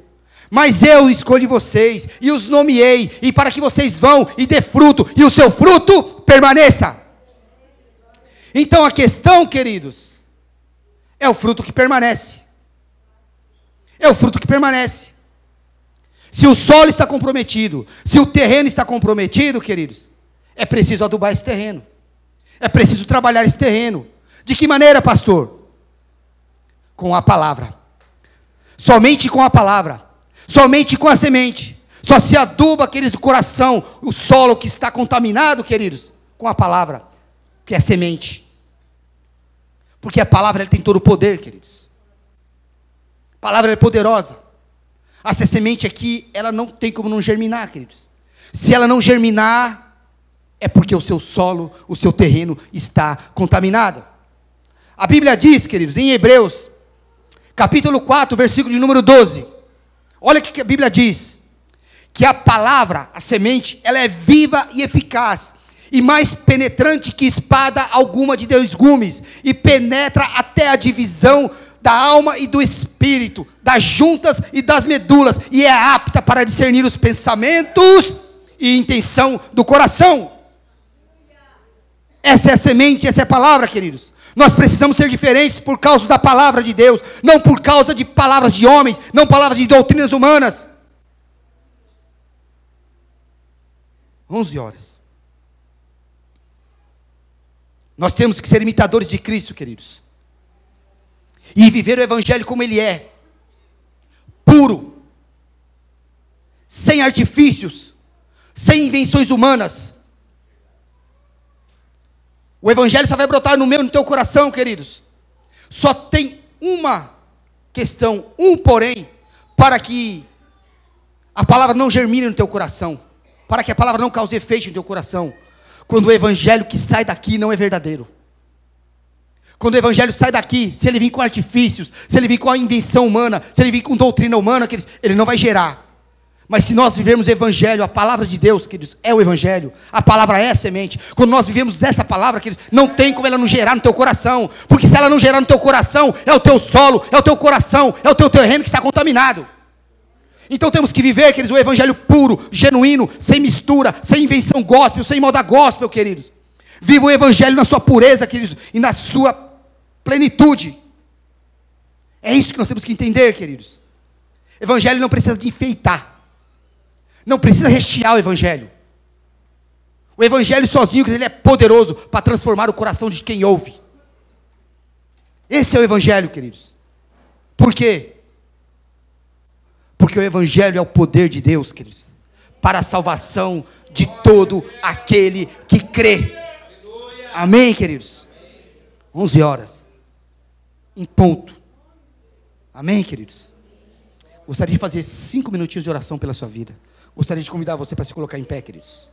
mas eu escolhi vocês e os nomeei, e para que vocês vão e dê fruto, e o seu fruto permaneça. Então a questão, queridos, é o fruto que permanece. É o fruto que permanece. Se o solo está comprometido, se o terreno está comprometido, queridos, é preciso adubar esse terreno. É preciso trabalhar esse terreno. De que maneira, pastor? Com a palavra. Somente com a palavra. Somente com a semente. Só se aduba aqueles do coração, o solo que está contaminado, queridos, com a palavra, que é semente. Porque a palavra tem todo o poder, queridos. A palavra é poderosa. Essa semente aqui, ela não tem como não germinar, queridos. Se ela não germinar, é porque o seu solo, o seu terreno está contaminado. A Bíblia diz, queridos, em Hebreus, capítulo 4, versículo de número 12. Olha o que a Bíblia diz: que a palavra, a semente, ela é viva e eficaz, e mais penetrante que espada alguma de dois gumes, e penetra até a divisão da alma e do espírito, das juntas e das medulas, e é apta para discernir os pensamentos e intenção do coração. Essa é a semente, essa é a palavra, queridos. Nós precisamos ser diferentes por causa da palavra de Deus, não por causa de palavras de homens, não palavras de doutrinas humanas. 11 horas. Nós temos que ser imitadores de Cristo, queridos e viver o Evangelho como ele é puro, sem artifícios, sem invenções humanas. O Evangelho só vai brotar no meu, no teu coração, queridos. Só tem uma questão, um porém, para que a palavra não germine no teu coração, para que a palavra não cause efeito no teu coração, quando o Evangelho que sai daqui não é verdadeiro. Quando o evangelho sai daqui, se ele vir com artifícios, se ele vir com a invenção humana, se ele vir com doutrina humana, ele não vai gerar. Mas se nós vivemos o Evangelho, a palavra de Deus, queridos, é o Evangelho, a palavra é a semente. Quando nós vivemos essa palavra, queridos, não tem como ela não gerar no teu coração. Porque se ela não gerar no teu coração, é o teu solo, é o teu coração, é o teu terreno que está contaminado. Então temos que viver, queridos, o evangelho puro, genuíno, sem mistura, sem invenção gospel, sem moda gospel, queridos. Viva o evangelho na sua pureza, queridos, e na sua plenitude. É isso que nós temos que entender, queridos. Evangelho não precisa de enfeitar. Não precisa rechear o evangelho. O evangelho sozinho, ele é poderoso para transformar o coração de quem ouve. Esse é o evangelho, queridos. Por quê? Porque o evangelho é o poder de Deus, queridos, para a salvação de todo aquele que crê. Amém, queridos. 11 horas. Em ponto. Amém, queridos. Gostaria de fazer cinco minutinhos de oração pela sua vida. Gostaria de convidar você para se colocar em pé, queridos.